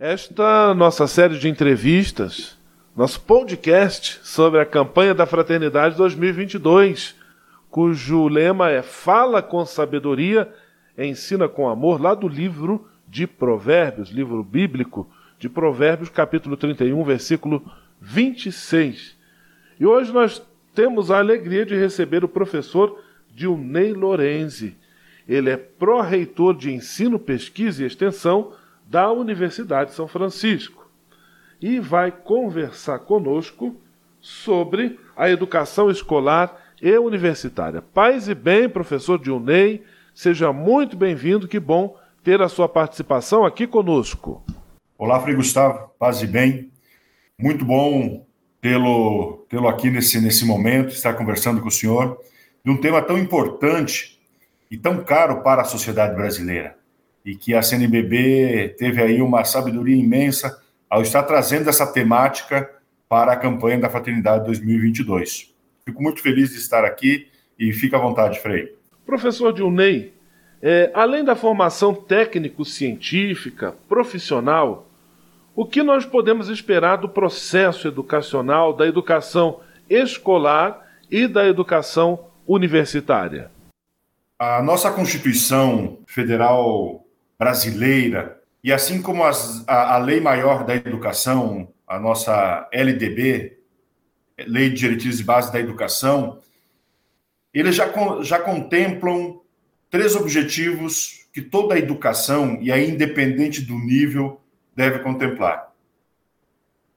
Esta nossa série de entrevistas, nosso podcast sobre a campanha da Fraternidade 2022, cujo lema é Fala com sabedoria, ensina com amor, lá do livro de Provérbios, livro bíblico de Provérbios, capítulo 31, versículo 26. E hoje nós temos a alegria de receber o professor Dilnei Lorenzi. Ele é pró-reitor de ensino, pesquisa e extensão da Universidade de São Francisco e vai conversar conosco sobre a educação escolar e universitária. Paz e bem, professor Dilnei, seja muito bem-vindo, que bom ter a sua participação aqui conosco. Olá, Frei Gustavo, paz e bem. Muito bom tê-lo tê aqui nesse, nesse momento, estar conversando com o senhor de um tema tão importante e tão caro para a sociedade brasileira e que a CNBB teve aí uma sabedoria imensa ao estar trazendo essa temática para a campanha da Fraternidade 2022. Fico muito feliz de estar aqui e fica à vontade, Frei. Professor Dilnei, é, além da formação técnico-científica, profissional, o que nós podemos esperar do processo educacional, da educação escolar e da educação universitária? A nossa Constituição Federal brasileira, e assim como as, a, a Lei Maior da Educação, a nossa LDB, Lei de Diretrizes e Bases da Educação, eles já, já contemplam três objetivos que toda a educação, e aí independente do nível, deve contemplar.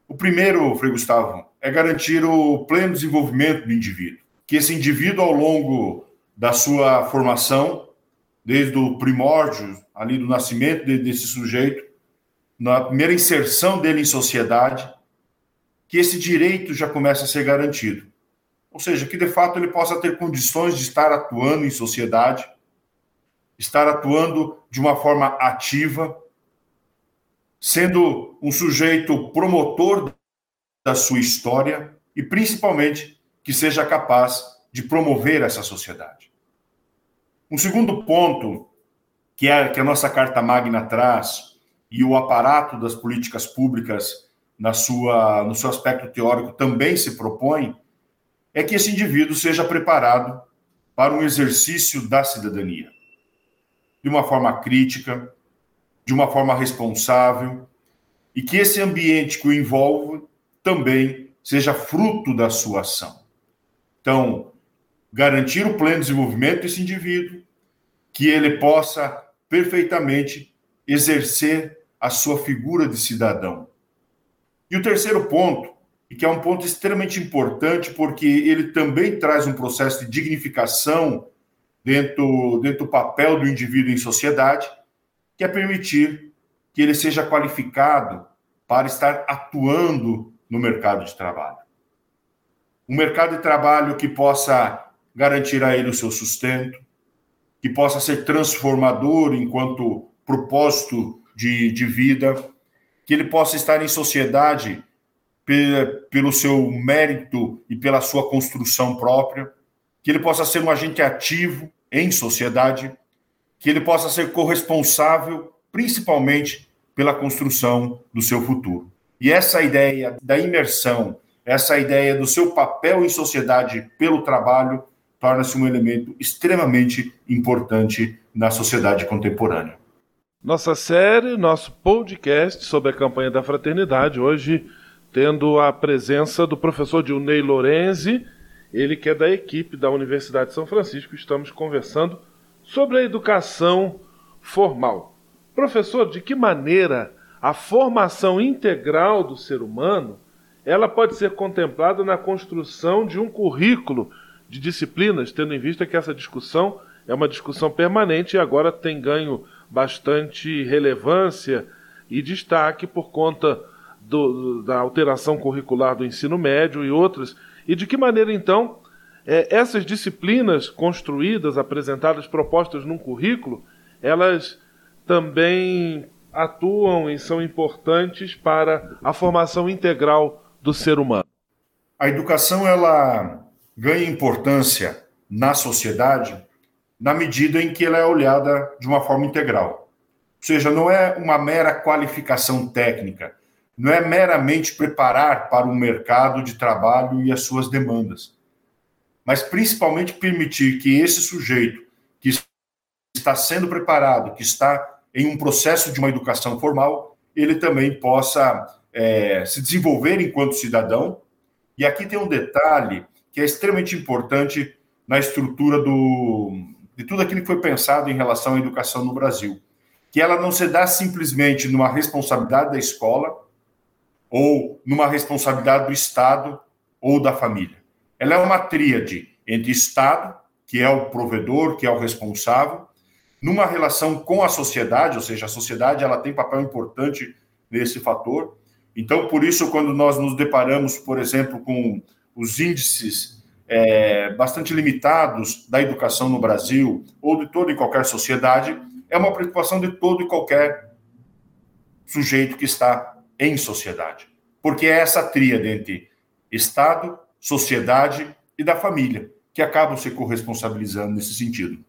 O primeiro, Frei Gustavo, é garantir o pleno desenvolvimento do indivíduo. Que esse indivíduo, ao longo da sua formação, desde o primórdio, ali do nascimento desse sujeito, na primeira inserção dele em sociedade, que esse direito já começa a ser garantido. Ou seja, que de fato ele possa ter condições de estar atuando em sociedade, estar atuando de uma forma ativa, sendo um sujeito promotor da sua história e principalmente que seja capaz de promover essa sociedade. Um segundo ponto que, é, que a nossa Carta Magna traz e o aparato das políticas públicas na sua, no seu aspecto teórico também se propõe é que esse indivíduo seja preparado para um exercício da cidadania de uma forma crítica, de uma forma responsável e que esse ambiente que o envolve também seja fruto da sua ação. Então, garantir o pleno desenvolvimento desse indivíduo, que ele possa perfeitamente exercer a sua figura de cidadão. E o terceiro ponto, e que é um ponto extremamente importante, porque ele também traz um processo de dignificação dentro, dentro do papel do indivíduo em sociedade, que é permitir que ele seja qualificado para estar atuando no mercado de trabalho. Um mercado de trabalho que possa garantir a ele o seu sustento, que possa ser transformador enquanto propósito de, de vida, que ele possa estar em sociedade pelo seu mérito e pela sua construção própria, que ele possa ser um agente ativo em sociedade, que ele possa ser corresponsável, principalmente pela construção do seu futuro. E essa ideia da imersão, essa ideia do seu papel em sociedade pelo trabalho, torna-se um elemento extremamente importante na sociedade contemporânea. Nossa série, nosso podcast sobre a campanha da fraternidade, hoje tendo a presença do professor Dilnei Lorenzi, ele que é da equipe da Universidade de São Francisco, estamos conversando sobre a educação formal. Professor, de que maneira a formação integral do ser humano ela pode ser contemplada na construção de um currículo de disciplinas, tendo em vista que essa discussão é uma discussão permanente e agora tem ganho bastante relevância e destaque por conta do, da alteração curricular do ensino médio e outras, e de que maneira então é, essas disciplinas construídas, apresentadas, propostas num currículo, elas também atuam e são importantes para a formação integral do ser humano. A educação ela ganha importância na sociedade na medida em que ela é olhada de uma forma integral. Ou seja, não é uma mera qualificação técnica, não é meramente preparar para o mercado de trabalho e as suas demandas, mas principalmente permitir que esse sujeito que está sendo preparado, que está em um processo de uma educação formal, ele também possa é, se desenvolver enquanto cidadão. E aqui tem um detalhe que é extremamente importante na estrutura do, de tudo aquilo que foi pensado em relação à educação no Brasil, que ela não se dá simplesmente numa responsabilidade da escola ou numa responsabilidade do Estado ou da família. Ela é uma tríade entre Estado, que é o provedor, que é o responsável, numa relação com a sociedade, ou seja, a sociedade ela tem papel importante nesse fator. Então, por isso, quando nós nos deparamos, por exemplo, com os índices é, bastante limitados da educação no Brasil ou de toda e qualquer sociedade, é uma preocupação de todo e qualquer sujeito que está em sociedade. Porque é essa tríade entre Estado, sociedade e da família que acabam se corresponsabilizando nesse sentido.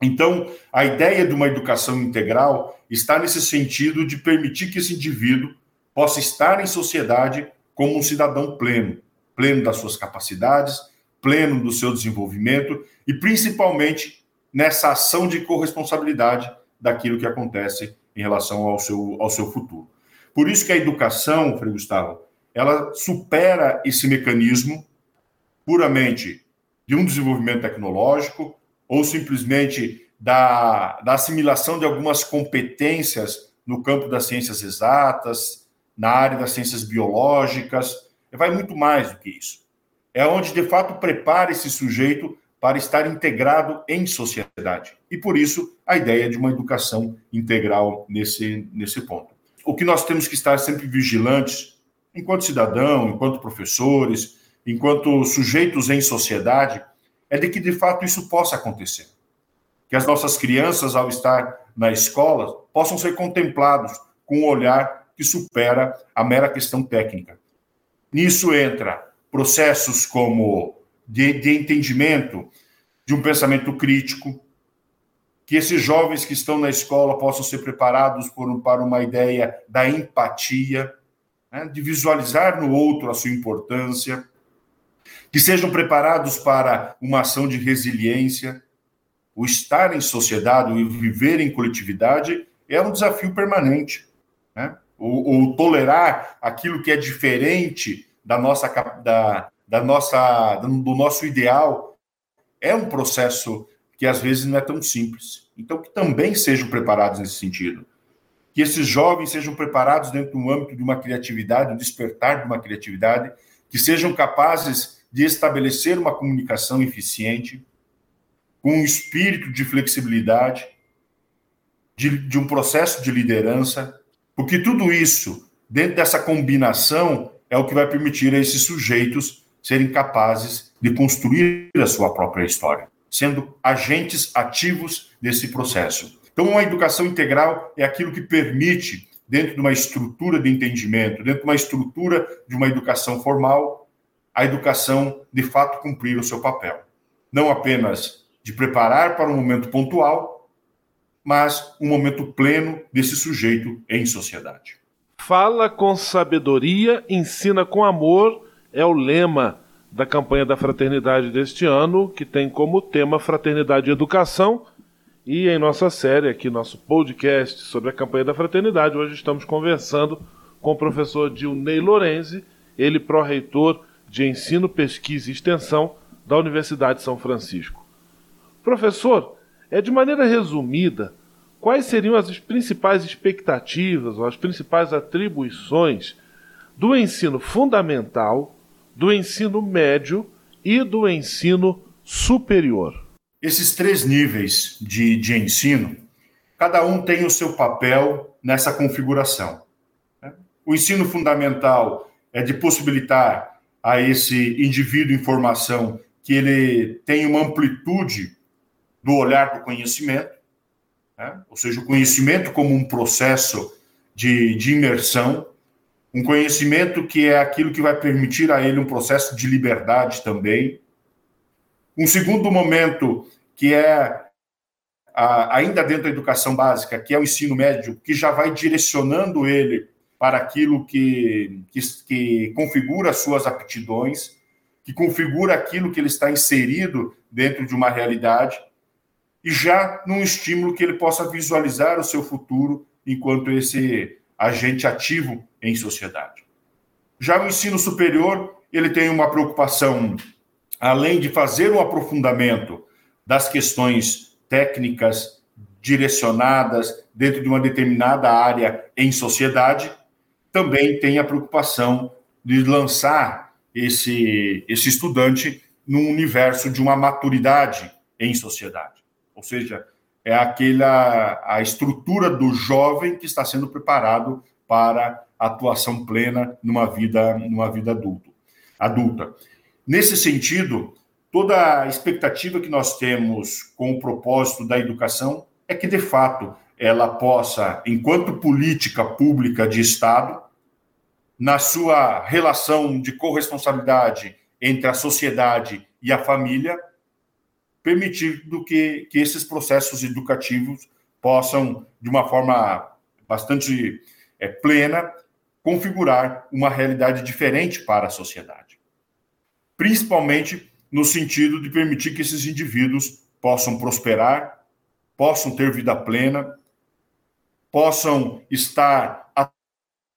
Então, a ideia de uma educação integral está nesse sentido de permitir que esse indivíduo possa estar em sociedade como um cidadão pleno, pleno das suas capacidades, pleno do seu desenvolvimento e principalmente nessa ação de corresponsabilidade daquilo que acontece em relação ao seu, ao seu futuro. Por isso que a educação, Frei Gustavo, ela supera esse mecanismo puramente de um desenvolvimento tecnológico, ou simplesmente da, da assimilação de algumas competências no campo das ciências exatas, na área das ciências biológicas, vai muito mais do que isso. É onde, de fato, prepara esse sujeito para estar integrado em sociedade. E, por isso, a ideia de uma educação integral nesse, nesse ponto. O que nós temos que estar sempre vigilantes, enquanto cidadão, enquanto professores, enquanto sujeitos em sociedade, é de que de fato isso possa acontecer. Que as nossas crianças, ao estar na escola, possam ser contemplados com um olhar que supera a mera questão técnica. Nisso entra processos como de, de entendimento de um pensamento crítico, que esses jovens que estão na escola possam ser preparados por, para uma ideia da empatia, né, de visualizar no outro a sua importância, que sejam preparados para uma ação de resiliência. O estar em sociedade, o viver em coletividade é um desafio permanente. Né? O, o tolerar aquilo que é diferente da nossa, da, da nossa, do nosso ideal é um processo que às vezes não é tão simples. Então, que também sejam preparados nesse sentido. Que esses jovens sejam preparados dentro do âmbito de uma criatividade, um despertar de uma criatividade, que sejam capazes de estabelecer uma comunicação eficiente, com um espírito de flexibilidade, de, de um processo de liderança, porque tudo isso, dentro dessa combinação, é o que vai permitir a esses sujeitos serem capazes de construir a sua própria história, sendo agentes ativos desse processo. Então, uma educação integral é aquilo que permite, dentro de uma estrutura de entendimento, dentro de uma estrutura de uma educação formal, a educação de fato cumprir o seu papel. Não apenas de preparar para um momento pontual, mas um momento pleno desse sujeito em sociedade. Fala com sabedoria, ensina com amor é o lema da campanha da fraternidade deste ano, que tem como tema Fraternidade e Educação. E em nossa série, aqui, nosso podcast sobre a campanha da fraternidade, hoje estamos conversando com o professor Dilney Lorenzi, ele pró-reitor de Ensino, Pesquisa e Extensão da Universidade de São Francisco. Professor, é de maneira resumida, quais seriam as principais expectativas ou as principais atribuições do ensino fundamental, do ensino médio e do ensino superior? Esses três níveis de, de ensino, cada um tem o seu papel nessa configuração. O ensino fundamental é de possibilitar a esse indivíduo informação que ele tem uma amplitude do olhar do conhecimento, né? ou seja, o conhecimento como um processo de, de imersão, um conhecimento que é aquilo que vai permitir a ele um processo de liberdade também. Um segundo momento, que é a, ainda dentro da educação básica, que é o ensino médio, que já vai direcionando ele para aquilo que, que, que configura suas aptidões, que configura aquilo que ele está inserido dentro de uma realidade, e já num estímulo que ele possa visualizar o seu futuro enquanto esse agente ativo em sociedade. Já o ensino superior, ele tem uma preocupação, além de fazer um aprofundamento das questões técnicas direcionadas dentro de uma determinada área em sociedade, também tem a preocupação de lançar esse, esse estudante num universo de uma maturidade em sociedade. Ou seja, é aquela a estrutura do jovem que está sendo preparado para atuação plena numa vida numa vida adulto, adulta. Nesse sentido, toda a expectativa que nós temos com o propósito da educação é que de fato ela possa, enquanto política pública de Estado, na sua relação de corresponsabilidade entre a sociedade e a família, permitindo que, que esses processos educativos possam, de uma forma bastante é, plena, configurar uma realidade diferente para a sociedade. Principalmente no sentido de permitir que esses indivíduos possam prosperar, possam ter vida plena, possam estar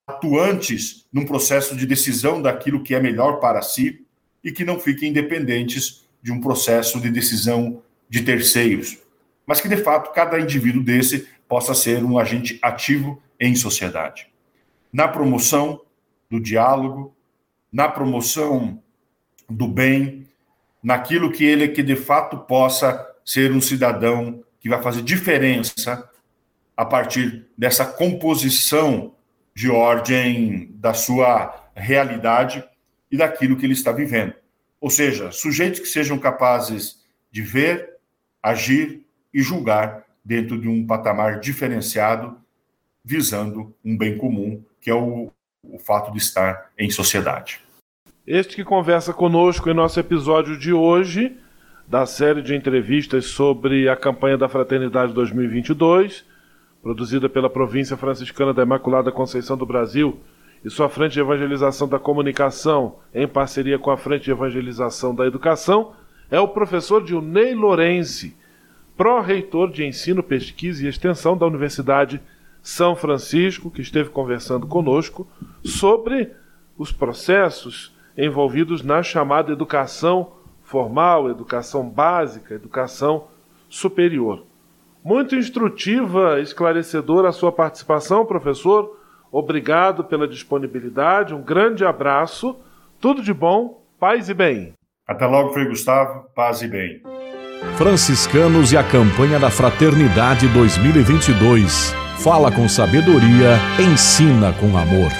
atuantes num processo de decisão daquilo que é melhor para si e que não fiquem independentes de um processo de decisão de terceiros, mas que de fato cada indivíduo desse possa ser um agente ativo em sociedade. Na promoção do diálogo, na promoção do bem, naquilo que ele que de fato possa ser um cidadão que vai fazer diferença a partir dessa composição de ordem da sua realidade e daquilo que ele está vivendo. Ou seja, sujeitos que sejam capazes de ver, agir e julgar dentro de um patamar diferenciado, visando um bem comum, que é o, o fato de estar em sociedade. Este que conversa conosco em nosso episódio de hoje, da série de entrevistas sobre a campanha da Fraternidade 2022, produzida pela Província Franciscana da Imaculada Conceição do Brasil e sua Frente de Evangelização da Comunicação, em parceria com a Frente de Evangelização da Educação, é o professor Dilnei Lorenzi, pró-reitor de Ensino, Pesquisa e Extensão da Universidade São Francisco, que esteve conversando conosco sobre os processos envolvidos na chamada educação formal, educação básica, educação superior. Muito instrutiva, esclarecedora a sua participação, professor. Obrigado pela disponibilidade, um grande abraço, tudo de bom, paz e bem. Até logo, Frei Gustavo, paz e bem. Franciscanos e a campanha da Fraternidade 2022. Fala com sabedoria, ensina com amor.